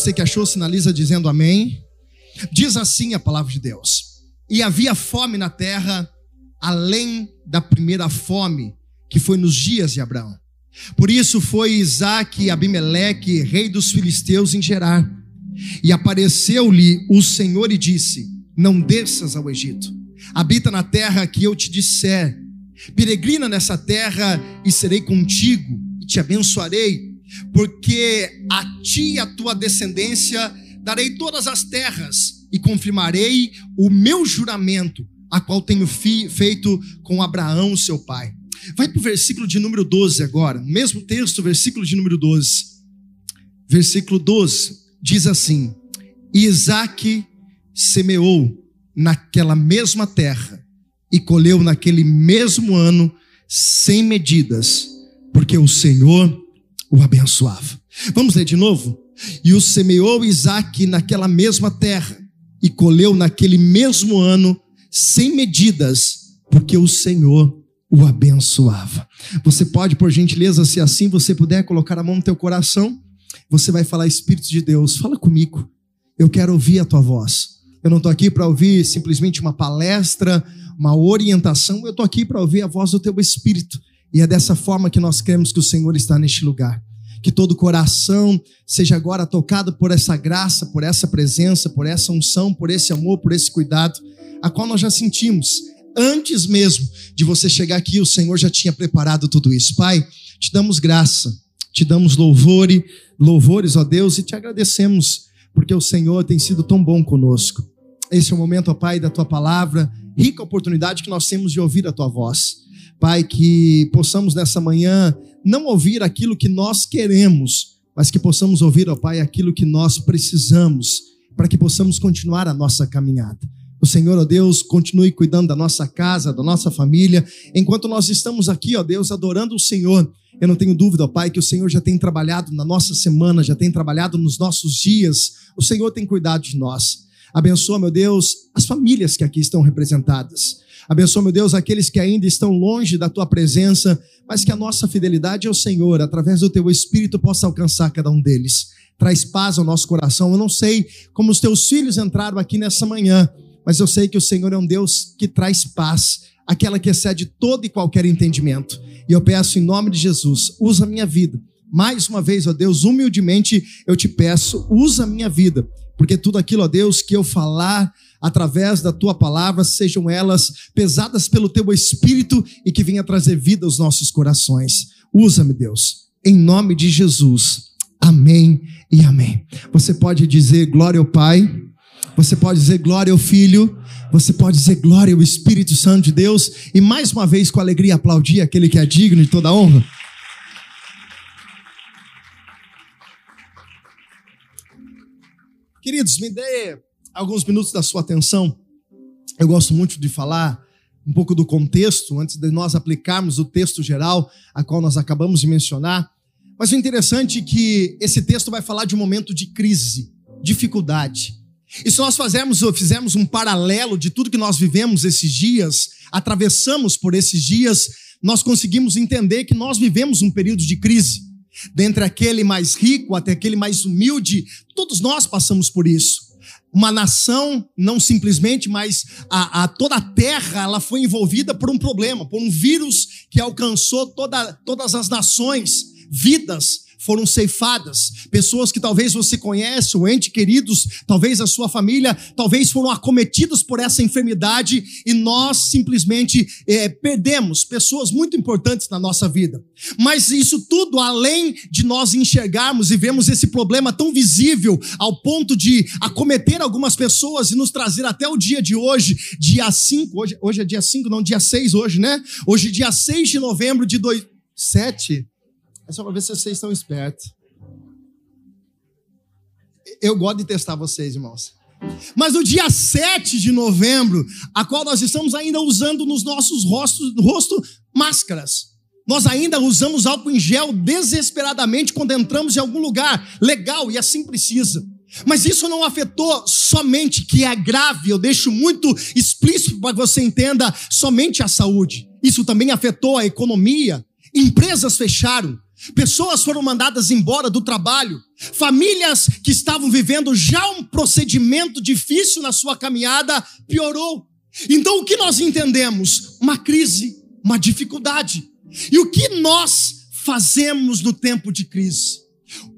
26. Você que achou, sinaliza dizendo amém. Diz assim a palavra de Deus: E havia fome na terra, além da primeira fome, que foi nos dias de Abraão. Por isso foi Isaac e Abimeleque, rei dos filisteus, em Gerar. E apareceu-lhe o Senhor e disse: Não desças ao Egito, habita na terra que eu te disser. Peregrina nessa terra e serei contigo e te abençoarei, porque a ti e a tua descendência darei todas as terras e confirmarei o meu juramento, a qual tenho feito com Abraão, seu pai. Vai para o versículo de número 12 agora, mesmo texto, versículo de número 12. Versículo 12 diz assim: Isaac semeou naquela mesma terra e colheu naquele mesmo ano sem medidas, porque o Senhor o abençoava. Vamos ler de novo? E o semeou Isaac naquela mesma terra e colheu naquele mesmo ano sem medidas, porque o Senhor o abençoava. Você pode, por gentileza, se assim você puder, colocar a mão no teu coração, você vai falar, Espírito de Deus, fala comigo. Eu quero ouvir a tua voz. Eu não estou aqui para ouvir simplesmente uma palestra, uma orientação, eu estou aqui para ouvir a voz do teu Espírito. E é dessa forma que nós cremos que o Senhor está neste lugar. Que todo coração seja agora tocado por essa graça, por essa presença, por essa unção, por esse amor, por esse cuidado, a qual nós já sentimos Antes mesmo de você chegar aqui, o Senhor já tinha preparado tudo isso. Pai, te damos graça, te damos louvor, louvores, ó Deus, e te agradecemos, porque o Senhor tem sido tão bom conosco. Esse é o momento, ó Pai, da tua palavra, rica oportunidade que nós temos de ouvir a tua voz. Pai, que possamos nessa manhã não ouvir aquilo que nós queremos, mas que possamos ouvir, ó Pai, aquilo que nós precisamos, para que possamos continuar a nossa caminhada. O Senhor, ó Deus, continue cuidando da nossa casa, da nossa família. Enquanto nós estamos aqui, ó Deus, adorando o Senhor, eu não tenho dúvida, ó Pai, que o Senhor já tem trabalhado na nossa semana, já tem trabalhado nos nossos dias. O Senhor tem cuidado de nós. Abençoa, meu Deus, as famílias que aqui estão representadas. Abençoa, meu Deus, aqueles que ainda estão longe da tua presença, mas que a nossa fidelidade ao Senhor, através do teu Espírito, possa alcançar cada um deles. Traz paz ao nosso coração. Eu não sei como os teus filhos entraram aqui nessa manhã, mas eu sei que o Senhor é um Deus que traz paz, aquela que excede todo e qualquer entendimento. E eu peço em nome de Jesus, usa a minha vida. Mais uma vez, ó Deus, humildemente eu te peço, usa a minha vida, porque tudo aquilo, ó Deus, que eu falar através da tua palavra, sejam elas pesadas pelo teu espírito e que venha trazer vida aos nossos corações. Usa-me, Deus, em nome de Jesus. Amém e amém. Você pode dizer glória ao Pai. Você pode dizer glória ao Filho, você pode dizer glória ao Espírito Santo de Deus e mais uma vez com alegria aplaudir aquele que é digno de toda honra. Queridos, me dê alguns minutos da sua atenção. Eu gosto muito de falar um pouco do contexto antes de nós aplicarmos o texto geral a qual nós acabamos de mencionar. Mas o interessante é que esse texto vai falar de um momento de crise, dificuldade. E se nós fizermos, um paralelo de tudo que nós vivemos esses dias, atravessamos por esses dias, nós conseguimos entender que nós vivemos um período de crise. Dentre aquele mais rico até aquele mais humilde, todos nós passamos por isso. Uma nação, não simplesmente, mas a, a, toda a terra, ela foi envolvida por um problema, por um vírus que alcançou toda, todas as nações, vidas, foram ceifadas. Pessoas que talvez você conhece, ou ente queridos, talvez a sua família, talvez foram acometidos por essa enfermidade e nós simplesmente é, perdemos pessoas muito importantes na nossa vida. Mas isso tudo, além de nós enxergarmos e vermos esse problema tão visível ao ponto de acometer algumas pessoas e nos trazer até o dia de hoje, dia 5, hoje, hoje é dia 5, não, dia 6 hoje, né? Hoje, dia 6 de novembro de 2007. É só para ver se vocês estão espertos. Eu gosto de testar vocês, irmãos. Mas no dia 7 de novembro, a qual nós estamos ainda usando nos nossos rostos, rosto máscaras. Nós ainda usamos álcool em gel desesperadamente quando entramos em algum lugar. Legal, e assim precisa. Mas isso não afetou somente, que é grave, eu deixo muito explícito para que você entenda, somente a saúde. Isso também afetou a economia. Empresas fecharam, Pessoas foram mandadas embora do trabalho. Famílias que estavam vivendo já um procedimento difícil na sua caminhada piorou. Então o que nós entendemos? Uma crise, uma dificuldade. E o que nós fazemos no tempo de crise?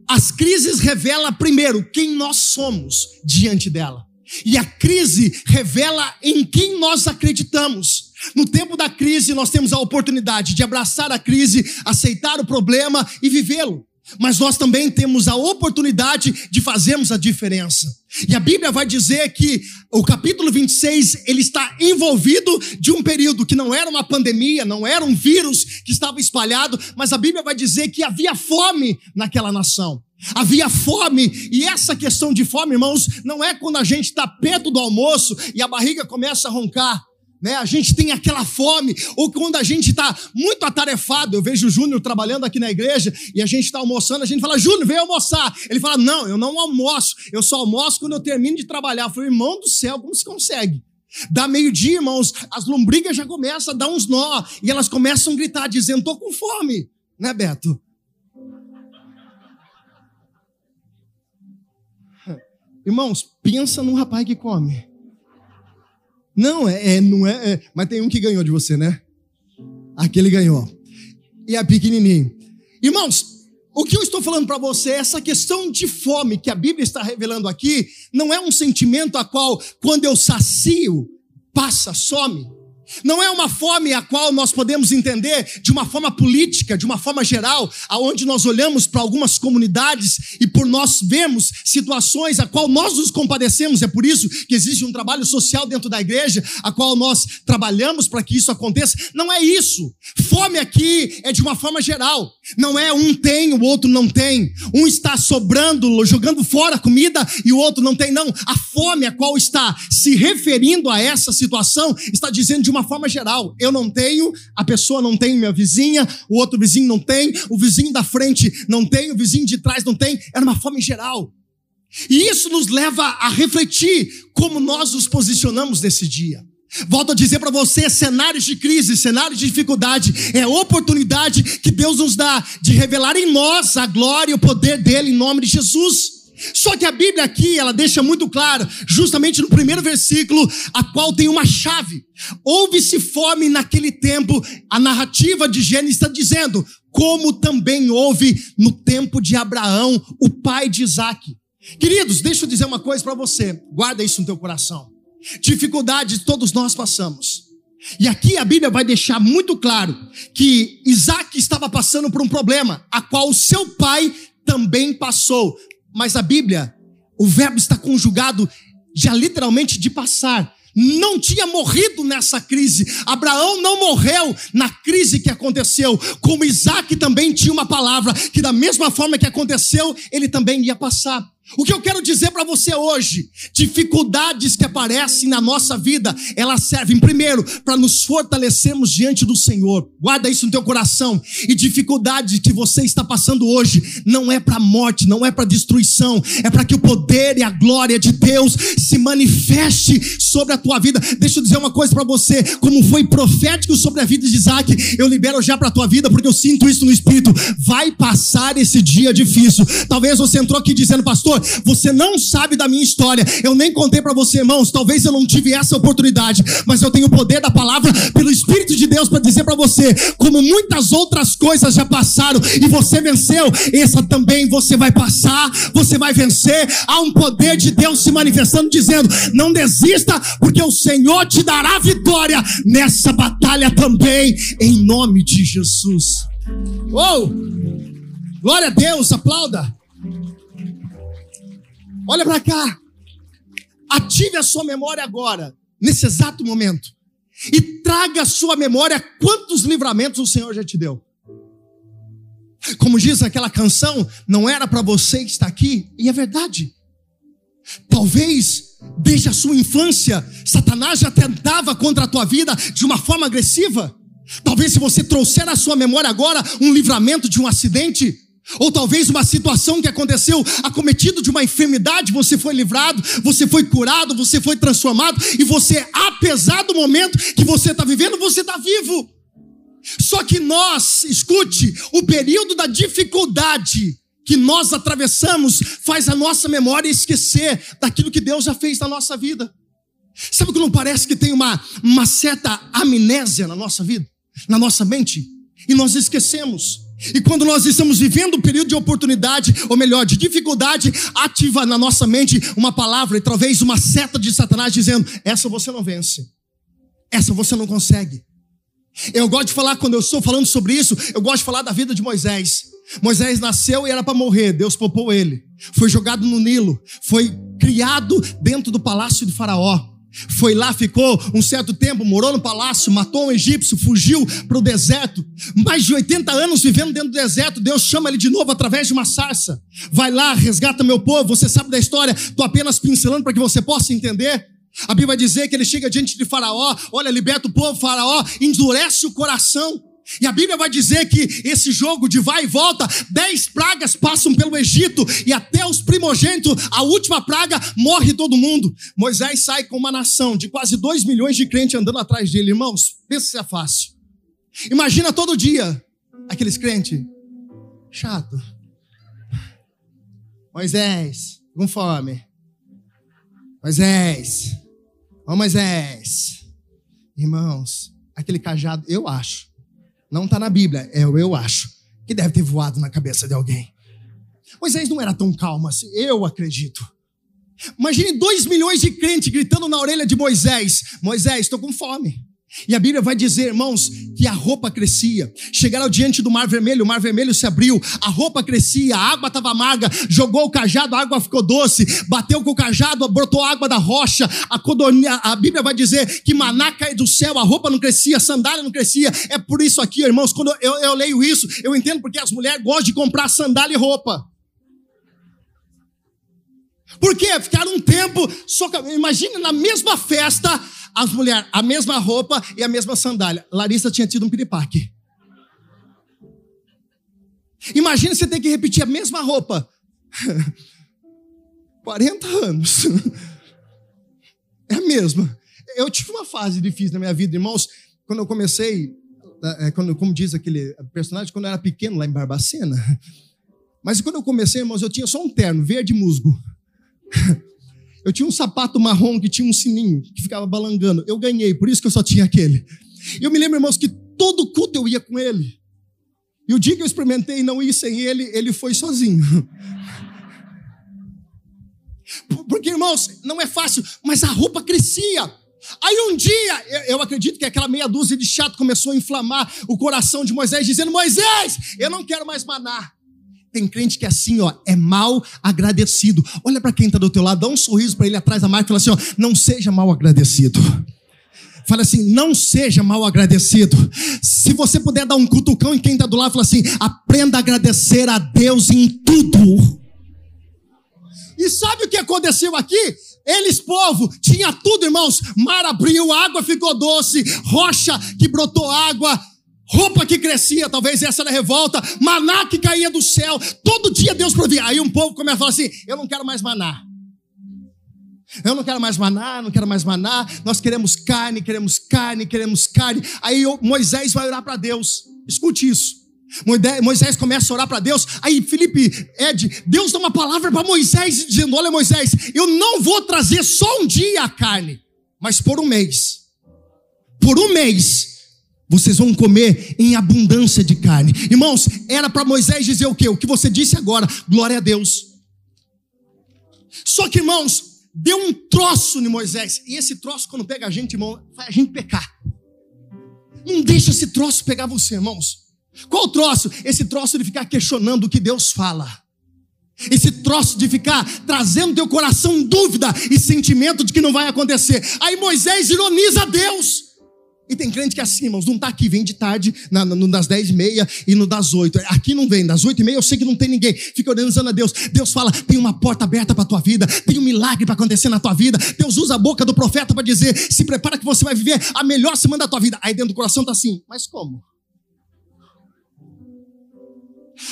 As crises revelam primeiro quem nós somos diante dela. E a crise revela em quem nós acreditamos. No tempo da crise, nós temos a oportunidade de abraçar a crise, aceitar o problema e vivê-lo. Mas nós também temos a oportunidade de fazermos a diferença. E a Bíblia vai dizer que o capítulo 26, ele está envolvido de um período que não era uma pandemia, não era um vírus que estava espalhado, mas a Bíblia vai dizer que havia fome naquela nação. Havia fome, e essa questão de fome, irmãos, não é quando a gente está perto do almoço e a barriga começa a roncar né? A gente tem aquela fome, ou quando a gente está muito atarefado, eu vejo o Júnior trabalhando aqui na igreja e a gente está almoçando, a gente fala, Júnior, vem almoçar. Ele fala, não, eu não almoço, eu só almoço quando eu termino de trabalhar. Eu falei, irmão do céu, como se consegue? Dá meio-dia, irmãos, as lombrigas já começam a dar uns nó e elas começam a gritar, dizendo, tô com fome, né, Beto? Irmãos, pensa num rapaz que come. Não, é, é não é, é, Mas tem um que ganhou de você, né? Aquele ganhou. E a pequenininho. Irmãos, o que eu estou falando para você, é essa questão de fome que a Bíblia está revelando aqui, não é um sentimento a qual, quando eu sacio, passa, some. Não é uma fome a qual nós podemos entender de uma forma política, de uma forma geral, aonde nós olhamos para algumas comunidades e por nós vemos situações a qual nós nos compadecemos. É por isso que existe um trabalho social dentro da igreja, a qual nós trabalhamos para que isso aconteça. Não é isso. Fome aqui é de uma forma geral. Não é um tem, o outro não tem. Um está sobrando, jogando fora a comida e o outro não tem. Não. A fome a qual está se referindo a essa situação está dizendo de uma forma geral. Eu não tenho, a pessoa não tem, minha vizinha, o outro vizinho não tem, o vizinho da frente não tem, o vizinho de trás não tem. É uma forma geral. E isso nos leva a refletir como nós nos posicionamos nesse dia. Volto a dizer para você: cenários de crise, cenários de dificuldade, é oportunidade que Deus nos dá de revelar em nós a glória e o poder dele em nome de Jesus. Só que a Bíblia aqui, ela deixa muito claro, justamente no primeiro versículo, a qual tem uma chave. Houve-se fome naquele tempo, a narrativa de Gênesis está dizendo, como também houve no tempo de Abraão, o pai de Isaac. Queridos, deixa eu dizer uma coisa para você, guarda isso no teu coração. Dificuldades todos nós passamos. E aqui a Bíblia vai deixar muito claro que Isaac estava passando por um problema, a qual o seu pai também passou. Mas a Bíblia, o verbo está conjugado já literalmente de passar. Não tinha morrido nessa crise. Abraão não morreu na crise que aconteceu. Como Isaac também tinha uma palavra que, da mesma forma que aconteceu, ele também ia passar. O que eu quero dizer para você hoje, dificuldades que aparecem na nossa vida, elas servem primeiro para nos fortalecermos diante do Senhor. Guarda isso no teu coração. E dificuldades que você está passando hoje não é para morte, não é para destruição, é para que o poder e a glória de Deus se manifeste sobre a tua vida. Deixa eu dizer uma coisa para você, como foi profético sobre a vida de Isaac, eu libero já para tua vida porque eu sinto isso no espírito. Vai passar esse dia difícil. Talvez você entrou aqui dizendo, pastor, você não sabe da minha história. Eu nem contei para você, irmãos. Talvez eu não tive essa oportunidade, mas eu tenho o poder da palavra pelo Espírito de Deus para dizer para você, como muitas outras coisas já passaram e você venceu, essa também você vai passar, você vai vencer. Há um poder de Deus se manifestando dizendo: "Não desista, porque o Senhor te dará vitória nessa batalha também, em nome de Jesus." Oh! Glória a Deus, aplauda. Olha para cá. Ative a sua memória agora, nesse exato momento. E traga à sua memória quantos livramentos o Senhor já te deu. Como diz aquela canção, não era para você que está aqui, e é verdade. Talvez, desde a sua infância, Satanás já tentava contra a tua vida de uma forma agressiva. Talvez, se você trouxer à sua memória agora um livramento de um acidente, ou talvez uma situação que aconteceu, acometido de uma enfermidade, você foi livrado, você foi curado, você foi transformado, e você, apesar do momento que você está vivendo, você está vivo. Só que nós, escute, o período da dificuldade que nós atravessamos faz a nossa memória esquecer daquilo que Deus já fez na nossa vida. Sabe que não parece que tem uma, uma certa amnésia na nossa vida, na nossa mente? E nós esquecemos. E quando nós estamos vivendo um período de oportunidade, ou melhor, de dificuldade, ativa na nossa mente uma palavra e talvez uma seta de Satanás dizendo: essa você não vence, essa você não consegue. Eu gosto de falar, quando eu estou falando sobre isso, eu gosto de falar da vida de Moisés. Moisés nasceu e era para morrer, Deus poupou ele. Foi jogado no Nilo, foi criado dentro do palácio de Faraó. Foi lá, ficou um certo tempo, morou no palácio, matou um egípcio, fugiu para o deserto. Mais de 80 anos vivendo dentro do deserto, Deus chama ele de novo através de uma sarça. Vai lá, resgata meu povo, você sabe da história, estou apenas pincelando para que você possa entender. A Bíblia dizer que ele chega diante de Faraó, olha, liberta o povo, Faraó endurece o coração. E a Bíblia vai dizer que esse jogo de vai e volta, dez pragas passam pelo Egito e até os primogênitos, a última praga, morre todo mundo. Moisés sai com uma nação de quase dois milhões de crentes andando atrás dele. Irmãos, pensa se é fácil. Imagina todo dia aqueles crentes chato. Moisés, com fome. Moisés, Ó Moisés, irmãos, aquele cajado, eu acho, não está na Bíblia, é o eu acho, que deve ter voado na cabeça de alguém. Moisés não era tão calmo assim, eu acredito. Imagine dois milhões de crentes gritando na orelha de Moisés: Moisés, estou com fome. E a Bíblia vai dizer, irmãos, que a roupa crescia. Chegaram diante do mar vermelho, o mar vermelho se abriu, a roupa crescia, a água estava amarga, jogou o cajado, a água ficou doce, bateu com o cajado, brotou água da rocha. A, a Bíblia vai dizer que maná cai do céu, a roupa não crescia, a sandália não crescia. É por isso aqui, irmãos, quando eu, eu leio isso, eu entendo porque as mulheres gostam de comprar sandália e roupa. Por quê? Ficaram um tempo, imagina na mesma festa, as mulheres, a mesma roupa e a mesma sandália. Larissa tinha tido um piripaque. Imagina você ter que repetir a mesma roupa. 40 anos. É a mesma. Eu tive uma fase difícil na minha vida, irmãos, quando eu comecei, é, quando, como diz aquele personagem, quando eu era pequeno lá em Barbacena. Mas quando eu comecei, irmãos, eu tinha só um terno, verde musgo. Eu tinha um sapato marrom que tinha um sininho que ficava balangando. Eu ganhei, por isso que eu só tinha aquele. Eu me lembro, irmãos, que todo culto eu ia com ele. E o dia que eu experimentei não ir sem ele, ele foi sozinho. Porque, irmãos, não é fácil, mas a roupa crescia. Aí um dia, eu acredito que aquela meia dúzia de chato começou a inflamar o coração de Moisés, dizendo: Moisés, eu não quero mais maná. Tem crente que é assim, ó, é mal agradecido. Olha para quem está do teu lado, dá um sorriso para ele atrás da marca e fala assim, ó, não seja mal agradecido. Fala assim, não seja mal agradecido. Se você puder dar um cutucão em quem está do lado, fala assim, aprenda a agradecer a Deus em tudo. E sabe o que aconteceu aqui? Eles, povo, tinha tudo, irmãos. Mar abriu, água ficou doce, rocha que brotou água, roupa que crescia, talvez essa era revolta, maná que caía do céu, todo dia Deus provia. Aí um povo começa a falar assim: eu não quero mais maná. Eu não quero mais maná, não quero mais maná. Nós queremos carne, queremos carne, queremos carne. Aí Moisés vai orar para Deus. Escute isso. Moisés começa a orar para Deus. Aí Felipe, Ed, Deus dá uma palavra para Moisés dizendo: Olha, Moisés, eu não vou trazer só um dia a carne, mas por um mês. Por um mês vocês vão comer em abundância de carne. Irmãos, era para Moisés dizer o quê? O que você disse agora. Glória a Deus. Só que, irmãos, deu um troço em Moisés. E esse troço, quando pega a gente, irmão, faz a gente pecar. Não deixa esse troço pegar você, irmãos. Qual troço? Esse troço de ficar questionando o que Deus fala. Esse troço de ficar trazendo teu coração dúvida e sentimento de que não vai acontecer. Aí Moisés ironiza Deus. E tem crente que é assim, irmãos, não está aqui, vem de tarde, na, no das dez e meia e no das oito. Aqui não vem, das oito e meia eu sei que não tem ninguém. Fica organizando a Deus. Deus fala, tem uma porta aberta para a tua vida, tem um milagre para acontecer na tua vida. Deus usa a boca do profeta para dizer, se prepara que você vai viver a melhor semana da tua vida. Aí dentro do coração está assim, mas como?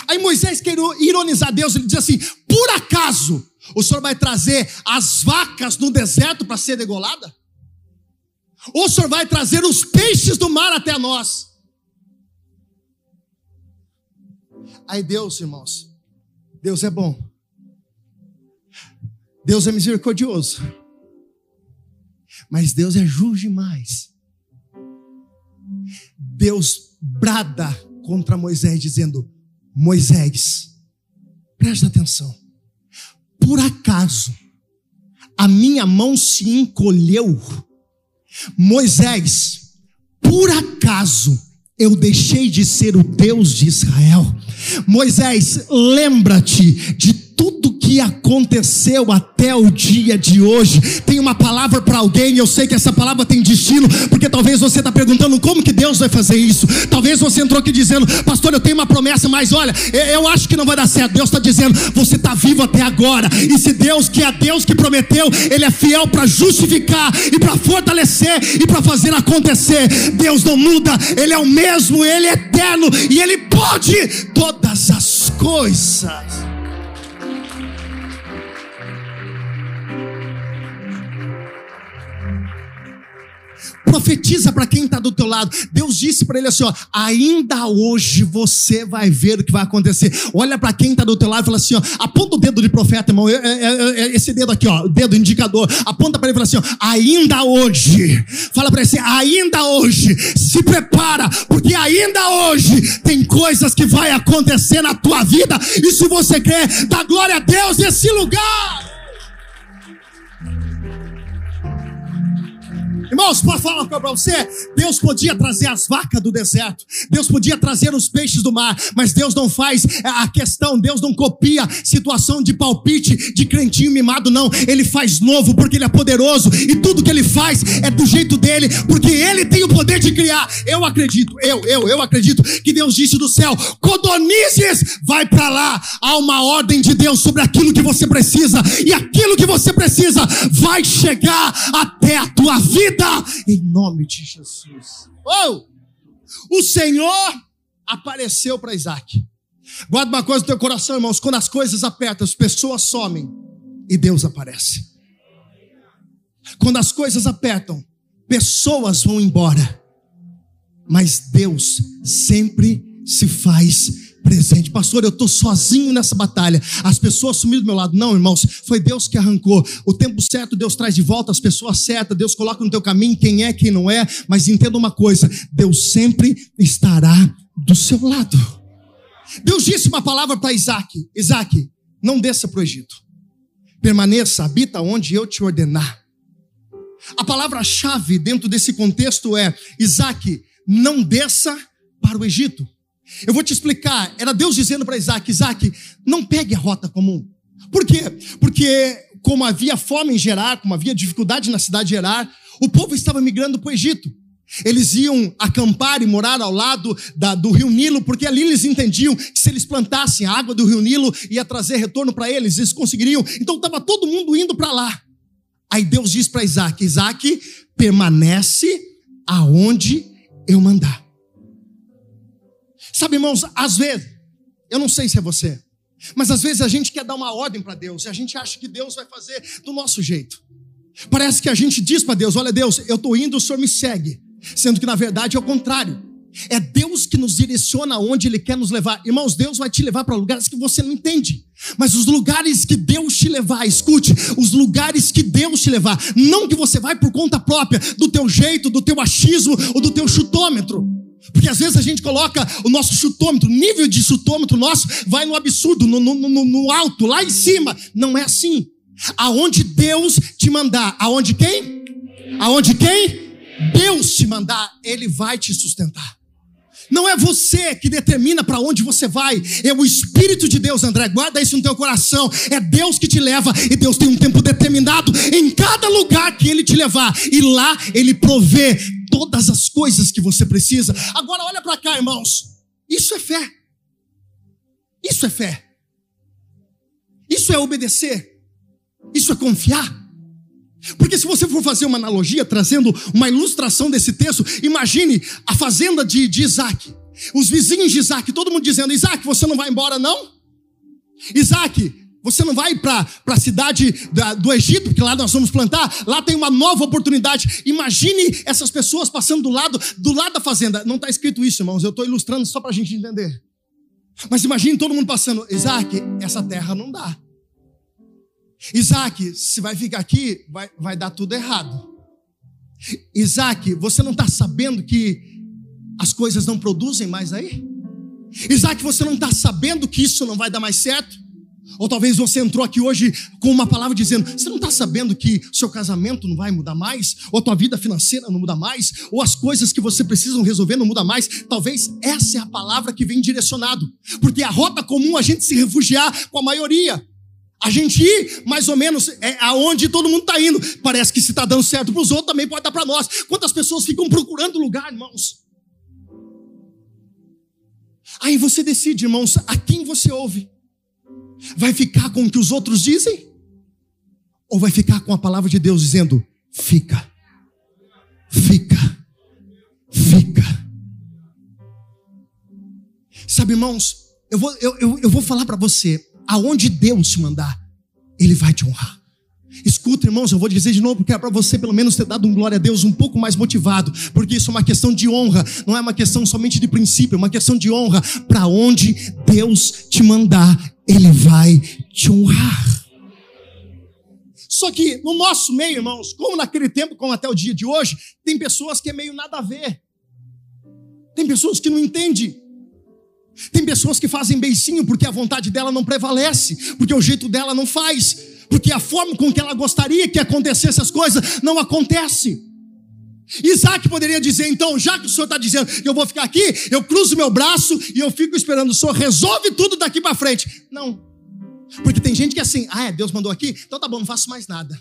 Aí Moisés quer ironizar Deus, ele diz assim: por acaso o Senhor vai trazer as vacas no deserto para ser degolada? Ou o Senhor vai trazer os peixes do mar até nós? Aí Deus, irmãos, Deus é bom. Deus é misericordioso. Mas Deus é justo demais. Deus brada contra Moisés, dizendo: Moisés, presta atenção. Por acaso a minha mão se encolheu? Moisés, por acaso eu deixei de ser o Deus de Israel? Moisés, lembra-te de tudo que aconteceu até o dia de hoje. Tem uma palavra para alguém, eu sei que essa palavra tem destino, porque talvez você está perguntando como que Deus vai fazer isso. Talvez você entrou aqui dizendo, pastor, eu tenho uma promessa, mas olha, eu acho que não vai dar certo. Deus está dizendo, você está vivo até agora. E se Deus, que é Deus que prometeu, Ele é fiel para justificar e para fortalecer e para fazer acontecer. Deus não muda, Ele é o mesmo, Ele é eterno e Ele pode todas as coisas. Profetiza para quem está do teu lado. Deus disse para ele assim: ó, ainda hoje você vai ver o que vai acontecer. Olha para quem está do teu lado e fala assim: ó, aponta o dedo de profeta, irmão. É, é, é, esse dedo aqui, ó, dedo indicador. Aponta para ele e fala assim: ó, ainda hoje. Fala para ele assim: ainda hoje. Se prepara, porque ainda hoje tem coisas que vai acontecer na tua vida. E se você quer, dá glória a Deus nesse lugar. Irmãos, posso falar uma coisa para você? Deus podia trazer as vacas do deserto, Deus podia trazer os peixes do mar, mas Deus não faz a questão, Deus não copia situação de palpite, de crentinho mimado, não. Ele faz novo porque Ele é poderoso e tudo que Ele faz é do jeito dele, porque Ele tem o poder de criar. Eu acredito, eu, eu, eu acredito que Deus disse do céu: Codonizes, vai para lá. Há uma ordem de Deus sobre aquilo que você precisa e aquilo que você precisa vai chegar até a tua vida em nome de Jesus. Oh! O Senhor apareceu para Isaac. Guarda uma coisa no teu coração, irmãos: quando as coisas apertam, as pessoas somem e Deus aparece. Quando as coisas apertam, pessoas vão embora, mas Deus sempre se faz presente. Pastor, eu estou sozinho nessa batalha. As pessoas sumiram do meu lado. Não, irmãos, foi Deus que arrancou. O tempo certo, Deus traz de volta as pessoas certas. Deus coloca no teu caminho quem é, quem não é. Mas entenda uma coisa: Deus sempre estará do seu lado. Deus disse uma palavra para Isaac: Isaac, não desça para o Egito. Permaneça, habita onde eu te ordenar. A palavra-chave dentro desse contexto é: Isaac, não desça para o Egito. Eu vou te explicar. Era Deus dizendo para Isaac: Isaac, não pegue a rota comum. Por quê? Porque, como havia fome em Gerar, como havia dificuldade na cidade de Gerar, o povo estava migrando para o Egito. Eles iam acampar e morar ao lado da, do rio Nilo, porque ali eles entendiam que se eles plantassem a água do rio Nilo, ia trazer retorno para eles, eles conseguiriam. Então estava todo mundo indo para lá. Aí Deus diz para Isaac: Isaac, permanece aonde eu mandar. Sabe, irmãos, às vezes, eu não sei se é você, mas às vezes a gente quer dar uma ordem para Deus e a gente acha que Deus vai fazer do nosso jeito. Parece que a gente diz para Deus: Olha, Deus, eu estou indo, o Senhor me segue. Sendo que na verdade é o contrário. É Deus que nos direciona aonde Ele quer nos levar. Irmãos, Deus vai te levar para lugares que você não entende. Mas os lugares que Deus te levar, escute, os lugares que Deus te levar, não que você vai por conta própria, do teu jeito, do teu achismo ou do teu chutômetro. Porque às vezes a gente coloca o nosso chutômetro, o nível de chutômetro nosso vai no absurdo, no, no, no, no alto, lá em cima. Não é assim. Aonde Deus te mandar, aonde quem? Aonde quem? Deus te mandar, Ele vai te sustentar. Não é você que determina para onde você vai, é o Espírito de Deus, André. Guarda isso no teu coração. É Deus que te leva e Deus tem um tempo determinado em cada lugar que Ele te levar. E lá Ele provê todas as coisas que você precisa. Agora olha para cá, irmãos. Isso é fé. Isso é fé. Isso é obedecer. Isso é confiar. Porque se você for fazer uma analogia, trazendo uma ilustração desse texto, imagine a fazenda de, de Isaac. Os vizinhos de Isaac, todo mundo dizendo: Isaac, você não vai embora, não? Isaac, você não vai para a cidade da, do Egito, porque lá nós vamos plantar, lá tem uma nova oportunidade. Imagine essas pessoas passando do lado, do lado da fazenda. Não está escrito isso, irmãos, eu estou ilustrando só para a gente entender. Mas imagine todo mundo passando, Isaac, essa terra não dá. Isaac, se vai ficar aqui, vai, vai dar tudo errado. Isaac, você não está sabendo que as coisas não produzem mais aí? Isaac, você não está sabendo que isso não vai dar mais certo? Ou talvez você entrou aqui hoje com uma palavra dizendo: você não está sabendo que seu casamento não vai mudar mais? Ou tua vida financeira não muda mais? Ou as coisas que você precisa resolver não muda mais? Talvez essa é a palavra que vem direcionado. Porque a rota comum a gente se refugiar com a maioria. A gente ir mais ou menos é aonde todo mundo está indo. Parece que se está dando certo para os outros, também pode dar para nós. Quantas pessoas ficam procurando lugar, irmãos? Aí você decide, irmãos, a quem você ouve. Vai ficar com o que os outros dizem? Ou vai ficar com a palavra de Deus dizendo: fica, fica, fica. Sabe, irmãos, eu vou, eu, eu, eu vou falar para você: aonde Deus te mandar, Ele vai te honrar. Escuta, irmãos, eu vou dizer de novo, porque é para você pelo menos ter dado um glória a Deus um pouco mais motivado, porque isso é uma questão de honra, não é uma questão somente de princípio, é uma questão de honra. Para onde Deus te mandar, Ele vai te honrar. Só que no nosso meio, irmãos, como naquele tempo, como até o dia de hoje, tem pessoas que é meio nada a ver. Tem pessoas que não entendem. Tem pessoas que fazem beicinho porque a vontade dela não prevalece, porque o jeito dela não faz porque a forma com que ela gostaria que acontecesse as coisas não acontece. Isaac poderia dizer, então, já que o senhor está dizendo que eu vou ficar aqui, eu cruzo meu braço e eu fico esperando o senhor resolve tudo daqui para frente. Não. Porque tem gente que é assim, ah, é, Deus mandou aqui, então tá bom, não faço mais nada.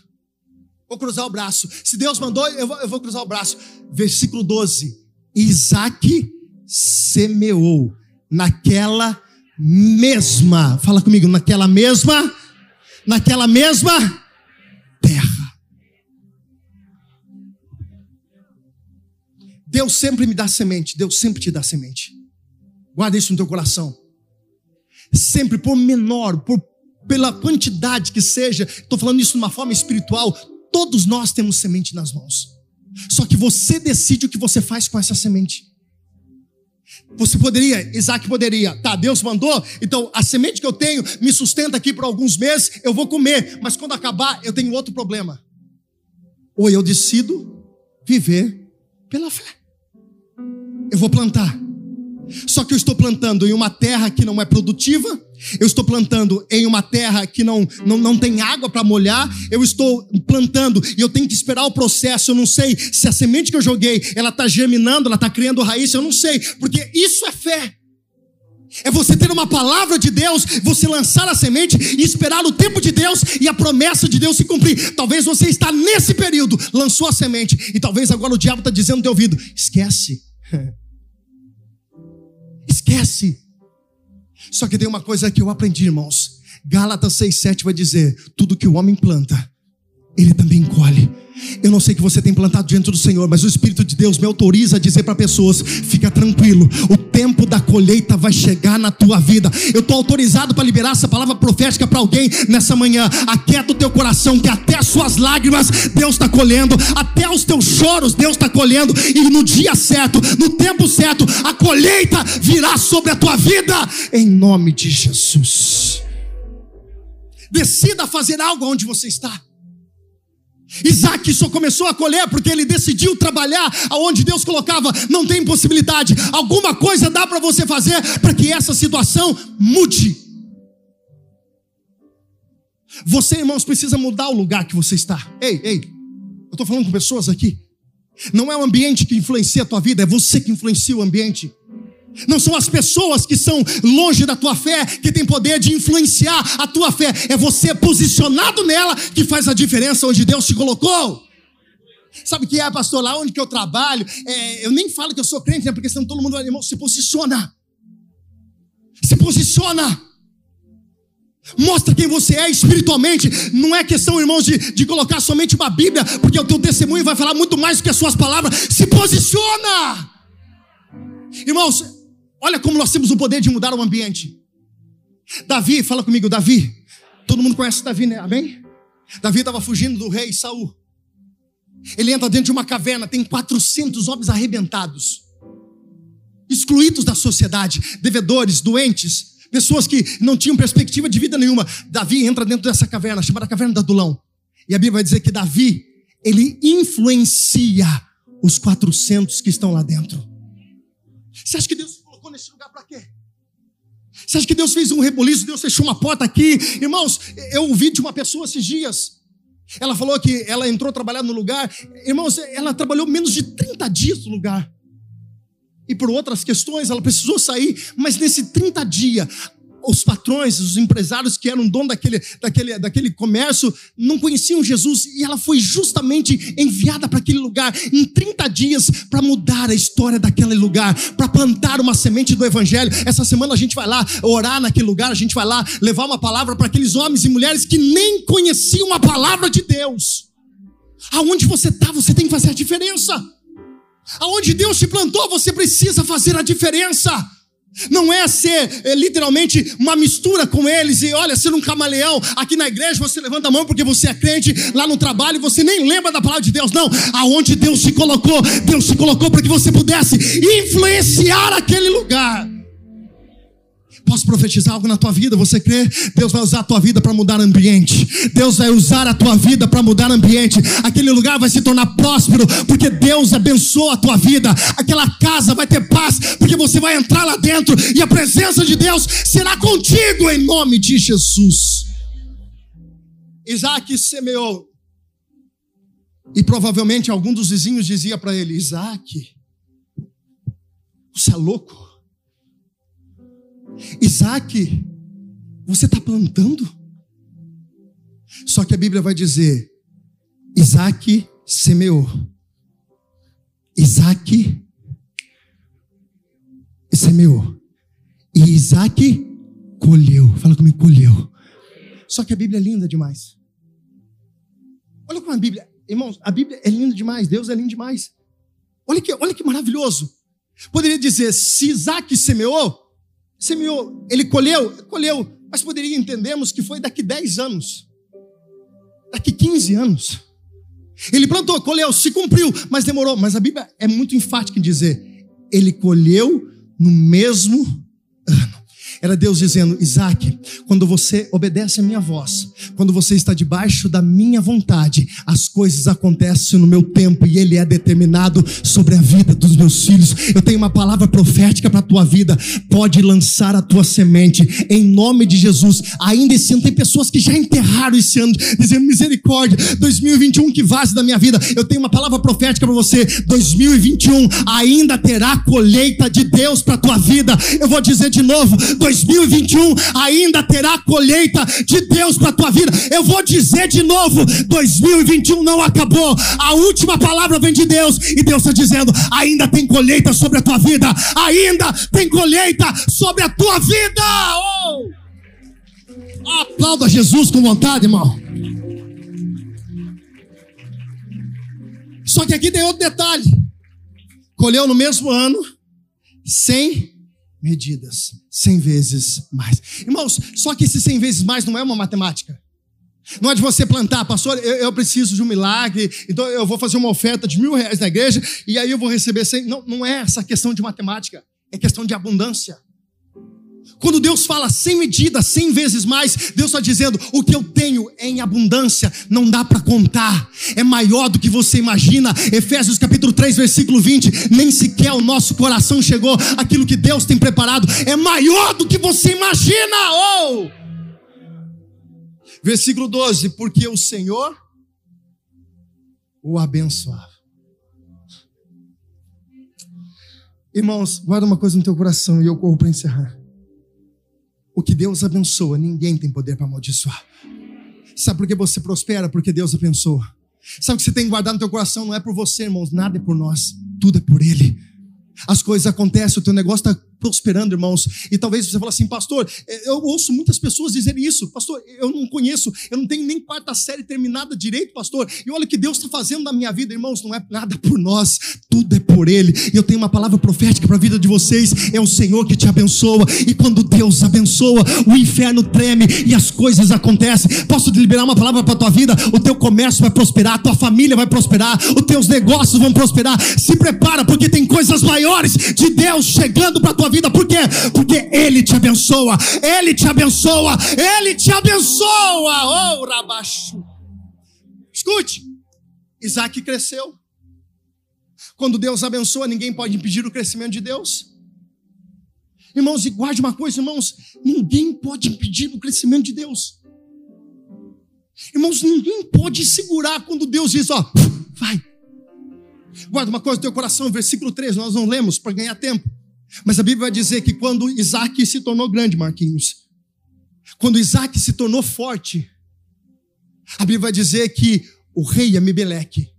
Vou cruzar o braço. Se Deus mandou, eu vou, eu vou cruzar o braço. Versículo 12: Isaac semeou naquela mesma, fala comigo, naquela mesma naquela mesma terra. Deus sempre me dá semente, Deus sempre te dá semente. Guarda isso no teu coração. Sempre, por menor, por, pela quantidade que seja, estou falando isso de uma forma espiritual, todos nós temos semente nas mãos. Só que você decide o que você faz com essa semente. Você poderia, Isaac poderia, tá, Deus mandou, então a semente que eu tenho me sustenta aqui por alguns meses, eu vou comer, mas quando acabar, eu tenho outro problema. Ou eu decido viver pela fé. Eu vou plantar. Só que eu estou plantando em uma terra que não é produtiva, eu estou plantando em uma terra que não, não, não tem água para molhar, eu estou plantando e eu tenho que esperar o processo. Eu não sei se a semente que eu joguei ela está germinando, ela está criando raiz, eu não sei, porque isso é fé. É você ter uma palavra de Deus, você lançar a semente e esperar o tempo de Deus e a promessa de Deus se cumprir. Talvez você está nesse período, lançou a semente, e talvez agora o diabo está dizendo no teu ouvido: esquece. Esquece. Só que tem uma coisa que eu aprendi, irmãos. Gálatas 6,7 vai dizer: tudo que o homem planta, ele também colhe. Eu não sei que você tem plantado diante do Senhor, mas o Espírito de Deus me autoriza a dizer para pessoas: fica tranquilo, o tempo da colheita vai chegar na tua vida. Eu estou autorizado para liberar essa palavra profética para alguém nessa manhã. Aquieta o teu coração, que até as suas lágrimas Deus está colhendo, até os teus choros Deus está colhendo, e no dia certo, no tempo certo, a colheita virá sobre a tua vida, em nome de Jesus. Decida fazer algo onde você está. Isaac só começou a colher porque ele decidiu trabalhar aonde Deus colocava. Não tem possibilidade. Alguma coisa dá para você fazer para que essa situação mude. Você, irmãos, precisa mudar o lugar que você está. Ei, ei, eu estou falando com pessoas aqui. Não é o ambiente que influencia a tua vida, é você que influencia o ambiente. Não são as pessoas que são longe da tua fé que tem poder de influenciar a tua fé. É você posicionado nela que faz a diferença onde Deus te colocou. Sabe o que é, pastor? Lá onde que eu trabalho, é, eu nem falo que eu sou crente, né? Porque senão todo mundo irmão, se posiciona. Se posiciona. Mostra quem você é espiritualmente. Não é questão, irmãos, de, de colocar somente uma Bíblia, porque o teu testemunho vai falar muito mais do que as suas palavras. Se posiciona. Irmãos, Olha como nós temos o poder de mudar o ambiente. Davi, fala comigo, Davi. Todo mundo conhece Davi, né? Amém? Davi estava fugindo do rei Saul. Ele entra dentro de uma caverna, tem 400 homens arrebentados. excluídos da sociedade, devedores, doentes, pessoas que não tinham perspectiva de vida nenhuma. Davi entra dentro dessa caverna, chamada Caverna do Adulão. E a Bíblia vai dizer que Davi, ele influencia os 400 que estão lá dentro. Você acha que Deus colocou nesse lugar para quê? Você acha que Deus fez um reboliço, Deus fechou uma porta aqui? Irmãos, eu ouvi de uma pessoa esses dias. Ela falou que ela entrou trabalhar no lugar. Irmãos, ela trabalhou menos de 30 dias no lugar. E por outras questões, ela precisou sair. Mas nesse 30 dias, os patrões, os empresários que eram dono daquele, daquele, daquele comércio, não conheciam Jesus e ela foi justamente enviada para aquele lugar em 30 dias para mudar a história daquele lugar, para plantar uma semente do Evangelho. Essa semana a gente vai lá orar naquele lugar, a gente vai lá levar uma palavra para aqueles homens e mulheres que nem conheciam a palavra de Deus. Aonde você está, você tem que fazer a diferença. Aonde Deus te plantou, você precisa fazer a diferença. Não é ser é, literalmente uma mistura com eles e olha, ser um camaleão. Aqui na igreja você levanta a mão porque você é crente, lá no trabalho você nem lembra da palavra de Deus. Não, aonde Deus te colocou, Deus te colocou para que você pudesse influenciar aquele lugar. Posso profetizar algo na tua vida? Você crê? Deus vai usar a tua vida para mudar ambiente. Deus vai usar a tua vida para mudar ambiente. Aquele lugar vai se tornar próspero porque Deus abençoa a tua vida. Aquela casa vai ter paz porque você vai entrar lá dentro e a presença de Deus será contigo em nome de Jesus. Isaac semeou. E provavelmente algum dos vizinhos dizia para ele: Isaac, você é louco? Isaac, você está plantando? Só que a Bíblia vai dizer: Isaac semeou. Isaac semeou. E Isaac colheu. Fala comigo, colheu. Só que a Bíblia é linda demais. Olha como a Bíblia, irmãos, a Bíblia é linda demais. Deus é lindo demais. Olha que, olha que maravilhoso. Poderia dizer: se Isaac semeou, semeou, ele colheu, colheu, mas poderia entendermos que foi daqui 10 anos, daqui 15 anos. Ele plantou, colheu, se cumpriu, mas demorou. Mas a Bíblia é muito enfática em dizer: ele colheu no mesmo. Era Deus dizendo: Isaac, quando você obedece a minha voz, quando você está debaixo da minha vontade, as coisas acontecem no meu tempo e ele é determinado sobre a vida dos meus filhos. Eu tenho uma palavra profética para a tua vida. Pode lançar a tua semente em nome de Jesus. Ainda esse ano tem pessoas que já enterraram esse ano, dizendo misericórdia, 2021 que vaze da minha vida. Eu tenho uma palavra profética para você. 2021 ainda terá colheita de Deus para tua vida. Eu vou dizer de novo, 2021 ainda terá colheita de Deus para a tua vida. Eu vou dizer de novo: 2021 não acabou. A última palavra vem de Deus e Deus está dizendo: ainda tem colheita sobre a tua vida. Ainda tem colheita sobre a tua vida. Oh! Aplauda Jesus com vontade, irmão. Só que aqui tem outro detalhe. Colheu no mesmo ano, sem medidas, cem vezes mais. Irmãos, só que esse cem vezes mais não é uma matemática. Não é de você plantar, pastor, eu, eu, preciso de um milagre, então eu vou fazer uma oferta de mil reais na igreja e aí eu vou receber cem. Não, não é essa questão de matemática, é questão de abundância. Quando Deus fala sem medida, cem vezes mais, Deus está dizendo: o que eu tenho é em abundância, não dá para contar, é maior do que você imagina. Efésios capítulo 3, versículo 20: nem sequer o nosso coração chegou aquilo que Deus tem preparado, é maior do que você imagina. Oh! Versículo 12: porque o Senhor o abençoava. Irmãos, guarda uma coisa no teu coração e eu corro para encerrar. O que Deus abençoa, ninguém tem poder para amaldiçoar. Sabe por que você prospera? Porque Deus abençoa. Sabe o que você tem que guardar no teu coração? Não é por você, irmãos, nada é por nós. Tudo é por Ele. As coisas acontecem, o teu negócio está prosperando, irmãos. E talvez você fale assim, pastor, eu ouço muitas pessoas dizerem isso, pastor, eu não conheço, eu não tenho nem quarta série terminada direito, pastor. E olha o que Deus está fazendo na minha vida, irmãos, não é nada por nós, tudo é por Ele. E eu tenho uma palavra profética para a vida de vocês: é o Senhor que te abençoa. E quando Deus abençoa, o inferno treme e as coisas acontecem. Posso liberar uma palavra para a tua vida? O teu comércio vai prosperar, a tua família vai prosperar, os teus negócios vão prosperar. Se prepara, porque tem coisas maiores de Deus chegando para a tua vida. Por quê? Porque Ele te abençoa, Ele te abençoa, Ele te abençoa. Oh, Rabachu. Escute, Isaac cresceu. Quando Deus abençoa, ninguém pode impedir o crescimento de Deus. Irmãos, e guarde uma coisa, irmãos: ninguém pode impedir o crescimento de Deus. Irmãos, ninguém pode segurar quando Deus diz: Ó, vai. Guarda uma coisa no teu coração, versículo 3, nós não lemos para ganhar tempo. Mas a Bíblia vai dizer que quando Isaac se tornou grande, Marquinhos, quando Isaac se tornou forte, a Bíblia vai dizer que o rei Amibeleque,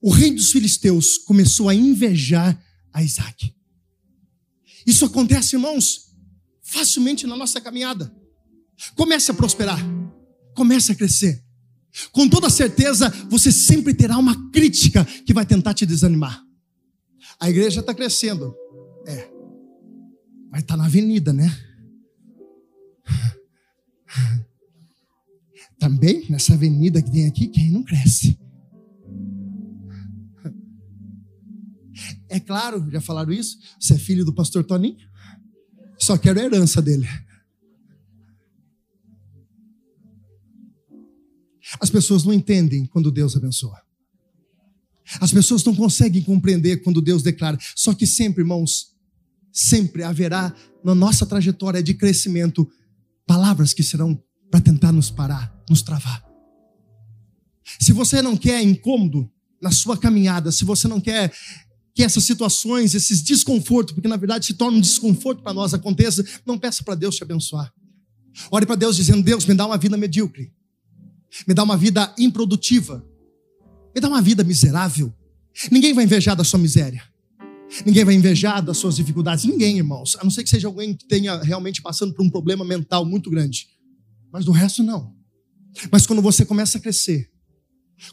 o rei dos filisteus, começou a invejar a Isaac. Isso acontece, irmãos, facilmente na nossa caminhada. Comece a prosperar, comece a crescer. Com toda certeza, você sempre terá uma crítica que vai tentar te desanimar. A igreja está crescendo, mas está na avenida, né? Também nessa avenida que tem aqui, quem não cresce? É claro, já falaram isso? Você é filho do pastor Toninho? Só quero a herança dele. As pessoas não entendem quando Deus abençoa. As pessoas não conseguem compreender quando Deus declara. Só que sempre, irmãos, sempre haverá na nossa trajetória de crescimento palavras que serão para tentar nos parar, nos travar. Se você não quer incômodo na sua caminhada, se você não quer que essas situações, esses desconfortos, porque na verdade se torna um desconforto para nós aconteça, não peça para Deus te abençoar. Ore para Deus dizendo: Deus, me dá uma vida medíocre, me dá uma vida improdutiva, me dá uma vida miserável. Ninguém vai invejar da sua miséria. Ninguém vai invejar das suas dificuldades. Ninguém, irmãos. A não ser que seja alguém que tenha realmente passando por um problema mental muito grande. Mas do resto, não. Mas quando você começa a crescer,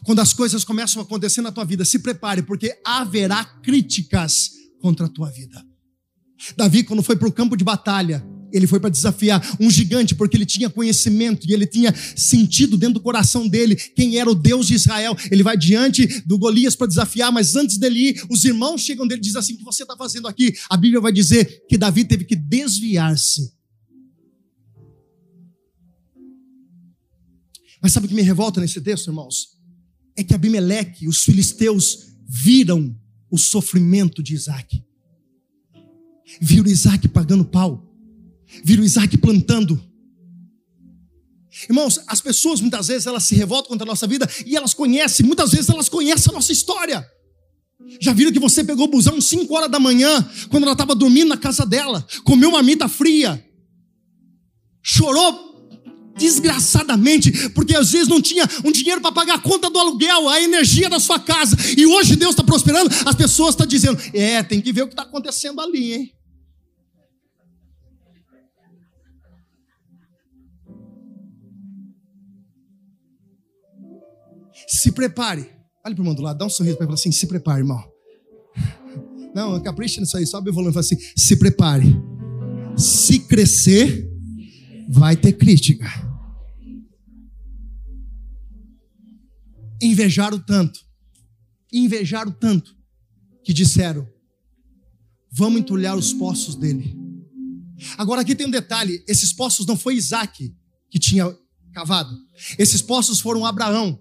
quando as coisas começam a acontecer na tua vida, se prepare, porque haverá críticas contra a tua vida. Davi, quando foi para o campo de batalha, ele foi para desafiar um gigante, porque ele tinha conhecimento e ele tinha sentido dentro do coração dele quem era o Deus de Israel. Ele vai diante do Golias para desafiar, mas antes dele ir, os irmãos chegam dele e dizem assim: O que você está fazendo aqui? A Bíblia vai dizer que Davi teve que desviar-se. Mas sabe o que me revolta nesse texto, irmãos? é que Abimeleque, os filisteus, viram o sofrimento de Isaac. Viram Isaac pagando pau. Viram Isaac plantando. Irmãos, as pessoas muitas vezes elas se revoltam contra a nossa vida e elas conhecem, muitas vezes elas conhecem a nossa história. Já viram que você pegou o busão 5 horas da manhã, quando ela estava dormindo na casa dela, comeu uma marmita fria, chorou desgraçadamente, porque às vezes não tinha um dinheiro para pagar a conta do aluguel, a energia da sua casa, e hoje Deus está prosperando, as pessoas estão dizendo: é, tem que ver o que está acontecendo ali, hein? Se prepare. Olha para o irmão do lado, dá um sorriso para ele e fala assim: se prepare, irmão. Não, capricha nisso aí, sobe o volume e fala assim: se prepare. Se crescer, vai ter crítica. Invejaram tanto, invejaram tanto, que disseram: vamos entulhar os poços dele. Agora aqui tem um detalhe: esses poços não foi Isaac que tinha cavado, esses poços foram Abraão.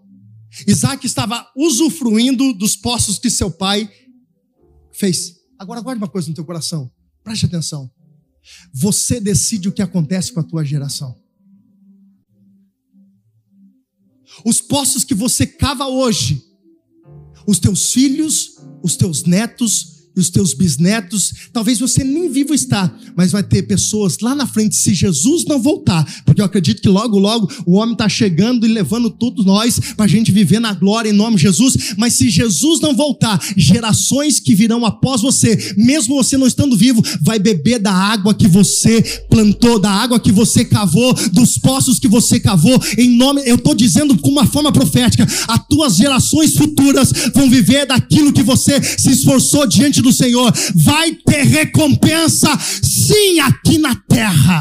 Isaac estava usufruindo dos poços que seu pai fez. Agora guarde uma coisa no teu coração, preste atenção. Você decide o que acontece com a tua geração. Os poços que você cava hoje, os teus filhos, os teus netos e e os teus bisnetos, talvez você nem vivo está, mas vai ter pessoas lá na frente, se Jesus não voltar, porque eu acredito que logo, logo o homem está chegando e levando todos nós para a gente viver na glória em nome de Jesus, mas se Jesus não voltar, gerações que virão após você, mesmo você não estando vivo, vai beber da água que você plantou, da água que você cavou, dos poços que você cavou, em nome, eu estou dizendo com uma forma profética, as tuas gerações futuras vão viver daquilo que você se esforçou diante do Senhor, vai ter recompensa, sim, aqui na terra.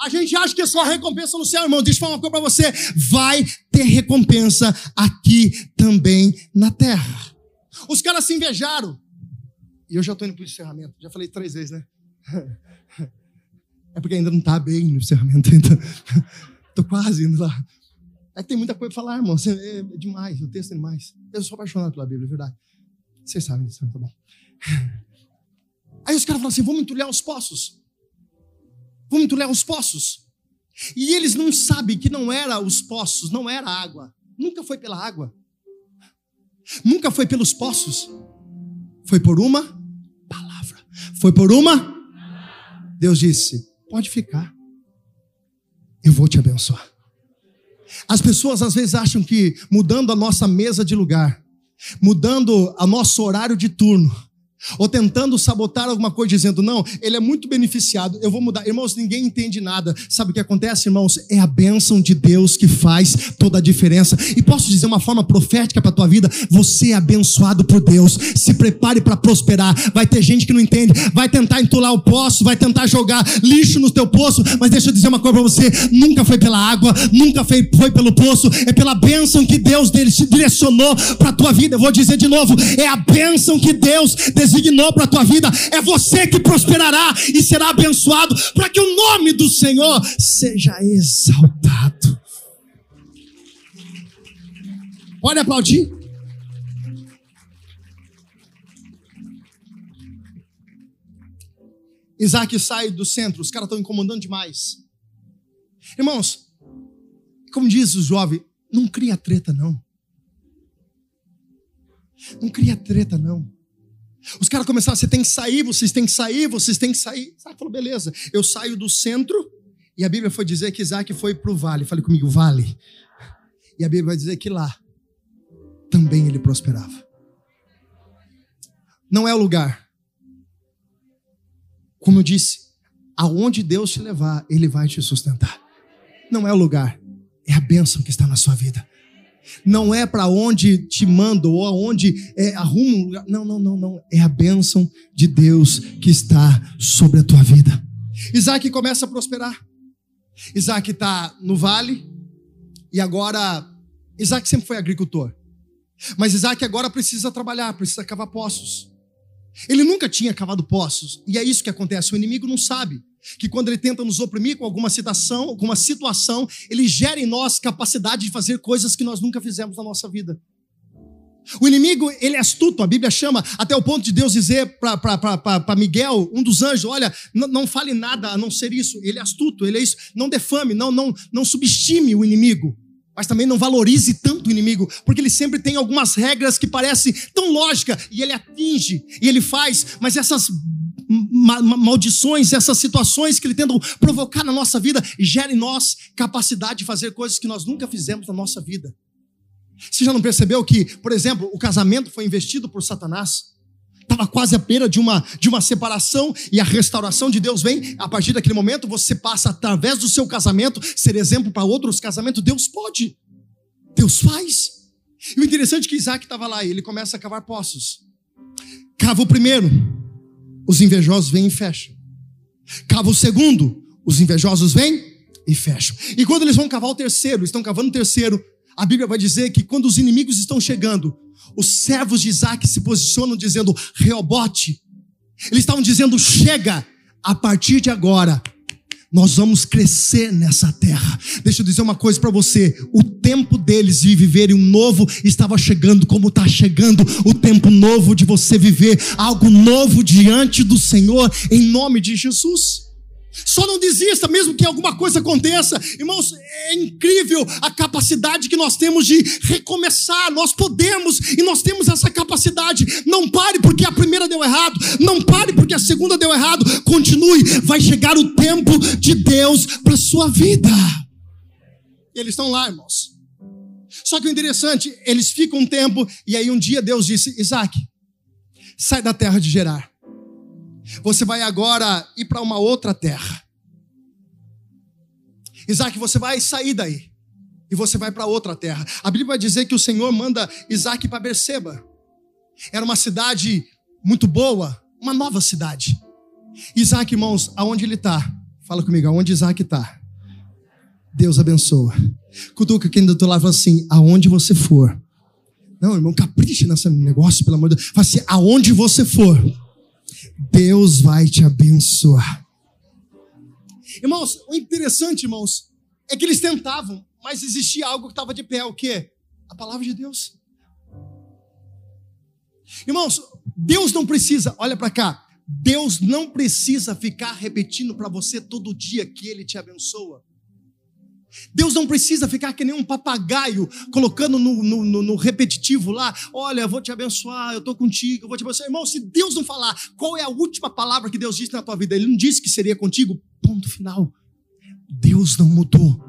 A gente acha que é só recompensa no céu, irmão. Deixa eu falar uma coisa para você. Vai ter recompensa aqui também na terra. Os caras se invejaram. E eu já estou indo para o encerramento. Já falei três vezes, né? É porque ainda não está bem no encerramento. Ainda. Estou quase indo lá. É que tem muita coisa para falar, irmão. É demais. O texto é demais. Eu sou apaixonado pela Bíblia, é verdade. Vocês sabem disso, tá bom. Aí os caras falam assim: vamos entulhar os poços. Vamos entulhar os poços. E eles não sabem que não era os poços, não era água. Nunca foi pela água. Nunca foi pelos poços. Foi por uma palavra. Foi por uma. Deus disse: pode ficar. Eu vou te abençoar. As pessoas às vezes acham que mudando a nossa mesa de lugar, mudando o nosso horário de turno, ou tentando sabotar alguma coisa, dizendo, não, ele é muito beneficiado, eu vou mudar. Irmãos, ninguém entende nada. Sabe o que acontece, irmãos? É a bênção de Deus que faz toda a diferença. E posso dizer uma forma profética para a tua vida: você é abençoado por Deus. Se prepare para prosperar. Vai ter gente que não entende, vai tentar entolar o poço, vai tentar jogar lixo no teu poço, mas deixa eu dizer uma coisa para você: nunca foi pela água, nunca foi, foi pelo poço, é pela bênção que Deus direcionou para a tua vida. Eu vou dizer de novo: é a bênção que Deus designou designou para a tua vida, é você que prosperará e será abençoado, para que o nome do Senhor seja exaltado. Pode aplaudir? Isaac sai do centro, os caras estão incomodando demais. Irmãos, como diz o jovem, não cria treta, não. Não cria treta, não. Os caras começaram, você tem que sair, vocês têm que sair, vocês têm que sair. Isaac falou, beleza, eu saio do centro, e a Bíblia foi dizer que Isaac foi para o vale. Fale comigo, vale. E a Bíblia vai dizer que lá também ele prosperava. Não é o lugar. Como eu disse, aonde Deus te levar, Ele vai te sustentar. Não é o lugar, é a bênção que está na sua vida não é para onde te mando ou aonde é, arrumo um lugar. Não, não, não, não. É a bênção de Deus que está sobre a tua vida. Isaac começa a prosperar. Isaac está no vale e agora. Isaac sempre foi agricultor. Mas Isaac agora precisa trabalhar, precisa cavar poços. Ele nunca tinha cavado poços. E é isso que acontece. O inimigo não sabe que quando ele tenta nos oprimir com alguma situação, alguma situação, ele gera em nós capacidade de fazer coisas que nós nunca fizemos na nossa vida. O inimigo, ele é astuto, a Bíblia chama, até o ponto de Deus dizer para Miguel, um dos anjos: olha, não, fale nada a não ser isso. Ele é astuto, ele é isso. Não defame, não, não, não subestime o inimigo, mas também não valorize tanto o inimigo, porque ele sempre tem algumas regras que parecem tão lógicas, e ele atinge, e ele faz, mas essas maldições, essas situações que ele tenta provocar na nossa vida, gera em nós capacidade de fazer coisas que nós nunca fizemos na nossa vida. Você já não percebeu que, por exemplo, o casamento foi investido por Satanás? Estava quase à beira de uma, de uma separação e a restauração de Deus vem. A partir daquele momento, você passa, através do seu casamento, ser exemplo para outros casamentos. Deus pode, Deus faz. E o interessante é que Isaac estava lá e ele começa a cavar poços. Cava o primeiro, os invejosos vêm e fecham. Cava o segundo, os invejosos vêm e fecham. E quando eles vão cavar o terceiro, estão cavando o terceiro, a Bíblia vai dizer que quando os inimigos estão chegando, os servos de Isaac se posicionam dizendo: Reobote. Eles estavam dizendo: Chega, a partir de agora, nós vamos crescer nessa terra. Deixa eu dizer uma coisa para você: o tempo deles de viverem um novo estava chegando, como está chegando o tempo novo de você viver algo novo diante do Senhor, em nome de Jesus. Só não desista, mesmo que alguma coisa aconteça. Irmãos, é incrível a capacidade que nós temos de recomeçar. Nós podemos e nós temos essa capacidade. Não pare porque a primeira deu errado. Não pare porque a segunda deu errado. Continue. Vai chegar o tempo de Deus para sua vida. Eles estão lá, irmãos. Só que o interessante, eles ficam um tempo e aí um dia Deus disse: Isaac, sai da terra de Gerar você vai agora ir para uma outra terra. Isaac, você vai sair daí. E você vai para outra terra. A Bíblia vai dizer que o Senhor manda Isaac para Berseba. Era uma cidade muito boa, uma nova cidade. Isaac, irmãos, aonde ele está? Fala comigo, aonde Isaac está? Deus abençoa. Cutuca quem do outro lado fala assim: aonde você for. Não, irmão, capriche nesse negócio, pelo amor de Deus. Fala assim: aonde você for Deus vai te abençoar. Irmãos, o interessante, irmãos, é que eles tentavam, mas existia algo que estava de pé, o quê? A palavra de Deus. Irmãos, Deus não precisa, olha para cá, Deus não precisa ficar repetindo para você todo dia que Ele te abençoa. Deus não precisa ficar que nem um papagaio colocando no, no, no, no repetitivo lá: olha, eu vou te abençoar, eu estou contigo, eu vou te abençoar. Irmão, se Deus não falar qual é a última palavra que Deus disse na tua vida, Ele não disse que seria contigo, ponto final. Deus não mudou.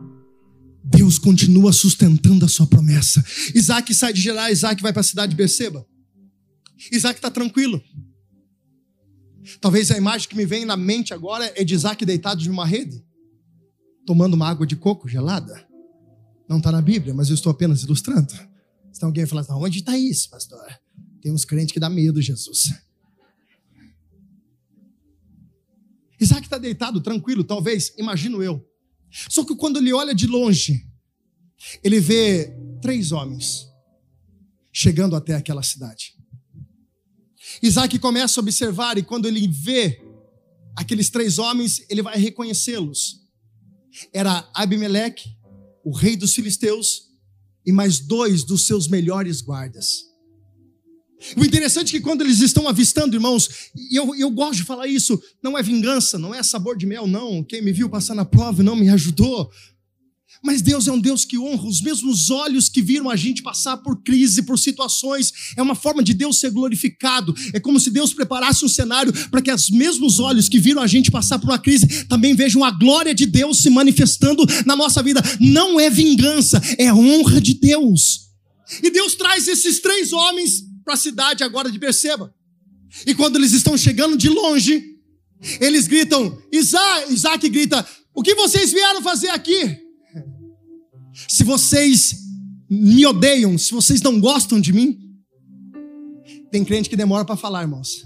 Deus continua sustentando a sua promessa. Isaac sai de Gerar, Isaac vai para a cidade de Beceba. Isaac está tranquilo. Talvez a imagem que me vem na mente agora é de Isaac deitado de uma rede tomando uma água de coco gelada. Não está na Bíblia, mas eu estou apenas ilustrando. Se alguém falar, assim, onde está isso, pastor? Tem uns crentes que dá medo, Jesus. Isaac está deitado, tranquilo, talvez, imagino eu. Só que quando ele olha de longe, ele vê três homens chegando até aquela cidade. Isaac começa a observar, e quando ele vê aqueles três homens, ele vai reconhecê-los era Abimeleque, o rei dos filisteus, e mais dois dos seus melhores guardas. O interessante é que quando eles estão avistando, irmãos, e eu, eu gosto de falar isso, não é vingança, não é sabor de mel, não. Quem me viu passar na prova não me ajudou. Mas Deus é um Deus que honra os mesmos olhos que viram a gente passar por crise, por situações. É uma forma de Deus ser glorificado. É como se Deus preparasse um cenário para que os mesmos olhos que viram a gente passar por uma crise também vejam a glória de Deus se manifestando na nossa vida. Não é vingança, é honra de Deus. E Deus traz esses três homens para a cidade agora de Perceba. E quando eles estão chegando de longe, eles gritam: Isaac, Isaac grita: O que vocês vieram fazer aqui? Se vocês me odeiam, se vocês não gostam de mim, tem crente que demora para falar, irmãos.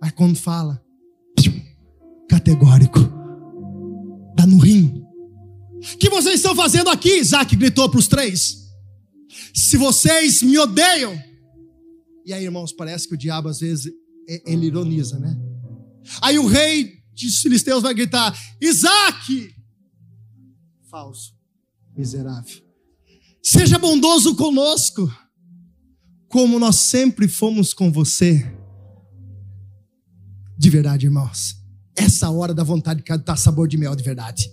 Mas quando fala, categórico, dá no rim. O que vocês estão fazendo aqui? Isaac gritou para os três. Se vocês me odeiam. E aí, irmãos, parece que o diabo às vezes ele ironiza, né? Aí o rei de filisteus vai gritar: Isaac! Falso miserável. Seja bondoso conosco, como nós sempre fomos com você. De verdade, irmãos. Essa hora da vontade de cantar sabor de mel de verdade.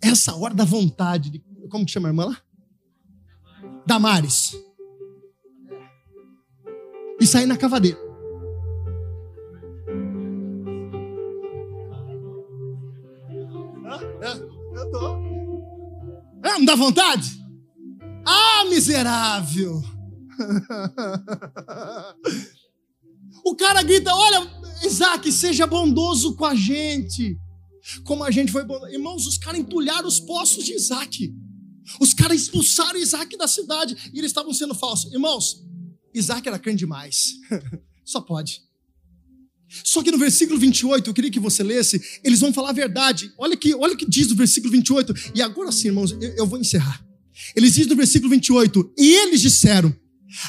Essa hora da vontade de. Como que chama a irmã lá? Damares. E sair na cavadeira. Não dá vontade? Ah, miserável! o cara grita: Olha, Isaac, seja bondoso com a gente. Como a gente foi bondoso. Irmãos, os caras entulharam os poços de Isaac. Os caras expulsaram Isaac da cidade e eles estavam sendo falsos. Irmãos, Isaac era crente demais. Só pode. Só que no versículo 28, eu queria que você lesse, eles vão falar a verdade. Olha, que, olha o que diz no versículo 28. E agora sim, irmãos, eu, eu vou encerrar. Eles dizem no versículo 28, e eles disseram: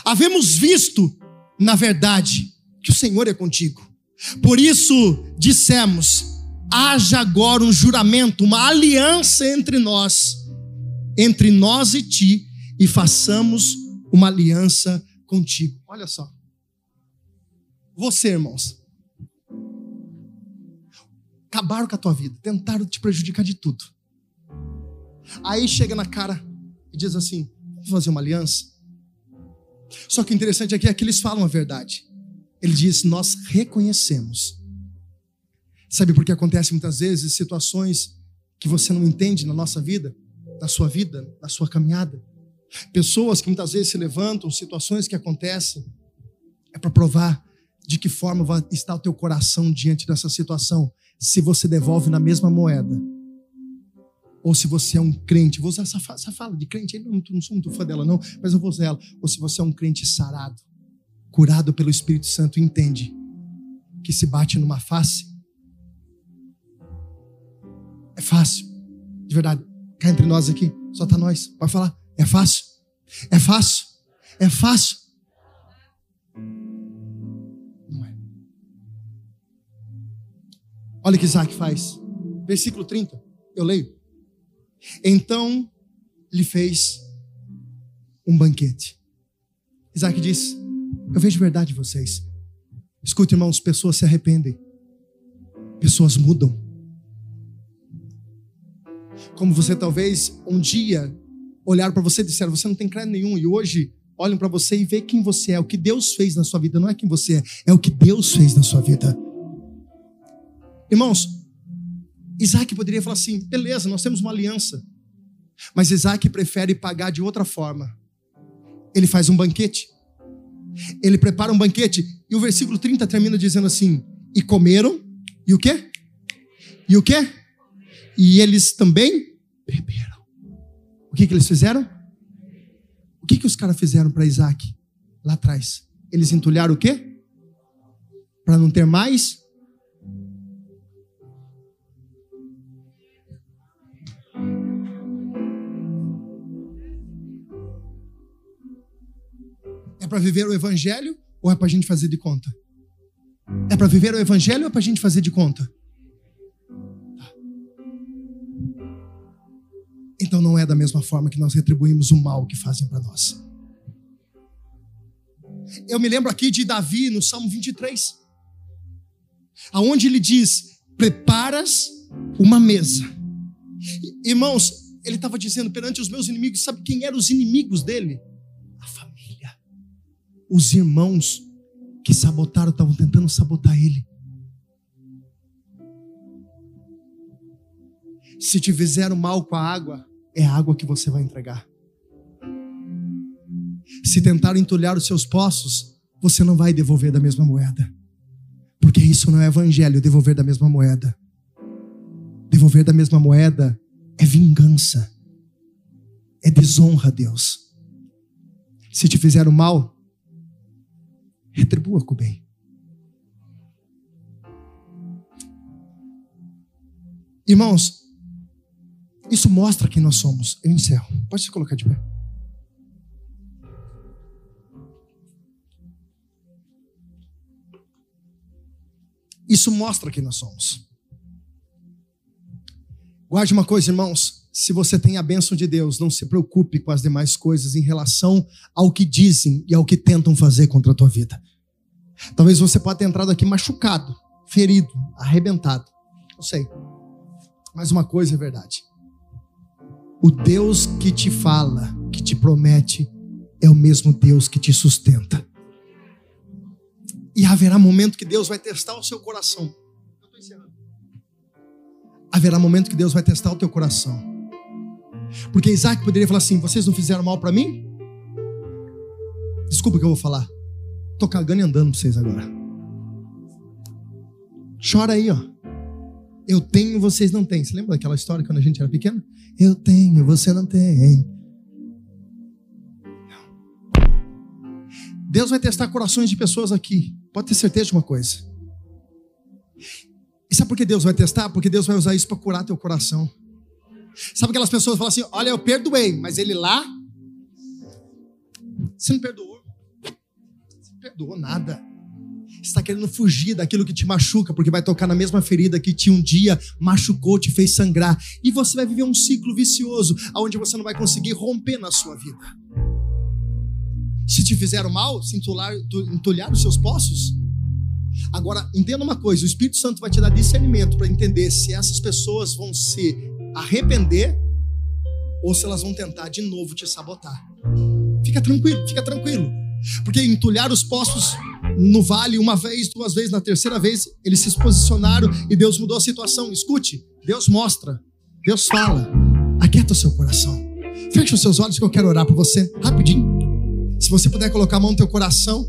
Havemos visto, na verdade, que o Senhor é contigo. Por isso dissemos: haja agora um juramento, uma aliança entre nós, entre nós e ti, e façamos uma aliança contigo. Olha só. Você, irmãos, acabaram com a tua vida, tentaram te prejudicar de tudo. Aí chega na cara e diz assim: vamos fazer uma aliança. Só que o interessante aqui é que eles falam a verdade. Ele diz: nós reconhecemos. Sabe por que acontece muitas vezes situações que você não entende na nossa vida, na sua vida, na sua caminhada? Pessoas que muitas vezes se levantam, situações que acontecem, é para provar de que forma estar o teu coração diante dessa situação. Se você devolve na mesma moeda, ou se você é um crente, vou usar essa, essa fala de crente, eu não, não sou muito fã dela não, mas eu vou usar ela. Ou se você é um crente sarado, curado pelo Espírito Santo, entende que se bate numa face, é fácil, de verdade. Cá entre nós aqui, só tá nós, pode falar, é fácil, é fácil, é fácil. Olha o que Isaac faz, versículo 30, eu leio. Então lhe fez um banquete. Isaac disse: Eu vejo verdade em vocês. Escute, irmãos, pessoas se arrependem, pessoas mudam. Como você talvez um dia olhar para você e disser: Você não tem crédito nenhum, e hoje olham para você e vê quem você é, o que Deus fez na sua vida, não é quem você é, é o que Deus fez na sua vida. Irmãos, Isaac poderia falar assim: beleza, nós temos uma aliança. Mas Isaac prefere pagar de outra forma. Ele faz um banquete. Ele prepara um banquete. E o versículo 30 termina dizendo assim: E comeram, e o quê? E o quê? E eles também beberam. O que, que eles fizeram? O que, que os caras fizeram para Isaac lá atrás? Eles entulharam o quê? Para não ter mais É para viver o evangelho ou é para a gente fazer de conta? É para viver o evangelho ou é para a gente fazer de conta? Então não é da mesma forma que nós retribuímos o mal que fazem para nós. Eu me lembro aqui de Davi no Salmo 23, aonde ele diz: "Preparas uma mesa". Irmãos, ele estava dizendo perante os meus inimigos, sabe quem eram os inimigos dele? Os irmãos que sabotaram estavam tentando sabotar ele. Se te fizeram mal com a água, é a água que você vai entregar. Se tentaram entulhar os seus poços, você não vai devolver da mesma moeda. Porque isso não é evangelho, devolver da mesma moeda. Devolver da mesma moeda é vingança. É desonra a Deus. Se te fizeram mal, retribua com o bem. Irmãos, isso mostra quem nós somos. Eu encerro. Pode se colocar de pé. Isso mostra quem nós somos. Guarde uma coisa, irmãos. Se você tem a bênção de Deus, não se preocupe com as demais coisas em relação ao que dizem e ao que tentam fazer contra a tua vida. Talvez você possa ter entrado aqui machucado, ferido, arrebentado. Não sei. Mas uma coisa é verdade. O Deus que te fala, que te promete, é o mesmo Deus que te sustenta. E haverá momento que Deus vai testar o seu coração. Haverá momento que Deus vai testar o teu coração. Porque Isaac poderia falar assim: vocês não fizeram mal para mim? Desculpa o que eu vou falar. Tô cagando e andando pra vocês agora. Chora aí, ó. Eu tenho, vocês não têm. Você lembra daquela história quando a gente era pequeno? Eu tenho, você não tem. Deus vai testar corações de pessoas aqui. Pode ter certeza de uma coisa. E sabe por que Deus vai testar? Porque Deus vai usar isso para curar teu coração. Sabe aquelas pessoas que falam assim: olha, eu perdoei, mas ele lá. Você não perdoou perdoou nada. Está querendo fugir daquilo que te machuca, porque vai tocar na mesma ferida que te um dia machucou, te fez sangrar. E você vai viver um ciclo vicioso, onde você não vai conseguir romper na sua vida. Se te fizeram mal, se entulhar, entulhar os seus poços, Agora, entenda uma coisa: o Espírito Santo vai te dar discernimento para entender se essas pessoas vão se arrepender ou se elas vão tentar de novo te sabotar. Fica tranquilo, fica tranquilo. Porque entulhar os poços no vale uma vez, duas vezes, na terceira vez, eles se posicionaram e Deus mudou a situação. Escute, Deus mostra, Deus fala. Aquieta o seu coração. Feche os seus olhos que eu quero orar por você, rapidinho. Se você puder colocar a mão no teu coração,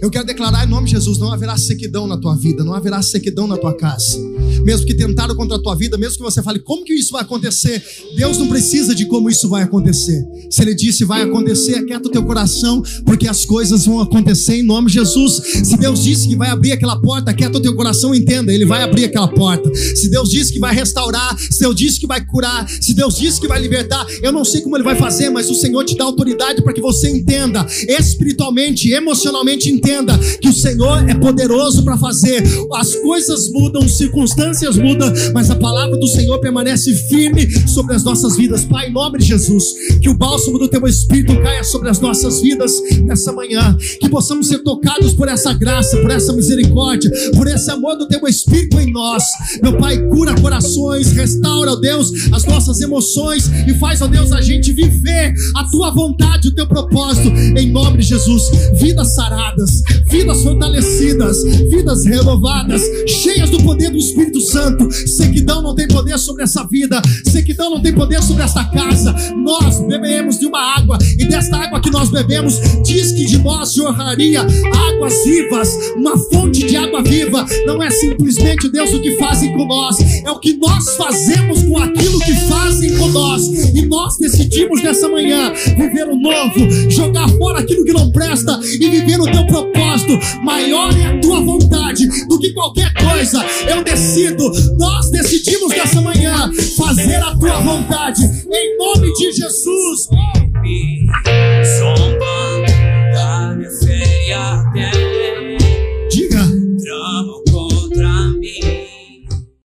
eu quero declarar em nome de Jesus: não haverá sequidão na tua vida, não haverá sequidão na tua casa. Mesmo que tentaram contra a tua vida, mesmo que você fale como que isso vai acontecer, Deus não precisa de como isso vai acontecer. Se Ele disse vai acontecer, aquieta o teu coração, porque as coisas vão acontecer em nome de Jesus. Se Deus disse que vai abrir aquela porta, aquieta o teu coração, entenda, Ele vai abrir aquela porta. Se Deus disse que vai restaurar, se Deus disse que vai curar, se Deus disse que vai libertar, eu não sei como Ele vai fazer, mas o Senhor te dá autoridade para que você entenda espiritualmente, emocionalmente entenda que o Senhor é poderoso para fazer. As coisas mudam, circunstâncias mudam, mas a palavra do Senhor permanece firme sobre as nossas vidas. Pai, em nome de Jesus, que o bálsamo do teu espírito caia sobre as nossas vidas nessa manhã, que possamos ser tocados por essa graça, por essa misericórdia, por esse amor do teu espírito em nós. Meu Pai, cura corações, restaura, ó Deus, as nossas emoções e faz, ó Deus, a gente viver a tua vontade, o teu propósito em nome de Jesus. Vidas saradas, vidas fortalecidas, vidas renovadas, cheias do poder do Espírito Santo. Sequidão não tem poder sobre essa vida, sequidão não tem poder sobre esta casa. Nós bebemos de uma água, e desta água que nós bebemos, diz que de nós jorraria águas vivas, uma fonte de água viva. Não é simplesmente Deus o que fazem com nós, é o que nós fazemos com aquilo que fazem com nós. E nós decidimos nessa manhã viver o novo, jogar fora aquilo que não presta e viver o teu propósito propósito, maior é a tua vontade do que qualquer coisa. Eu decido, nós decidimos nessa manhã fazer a tua vontade, em nome de Jesus. Me zombando da minha fé até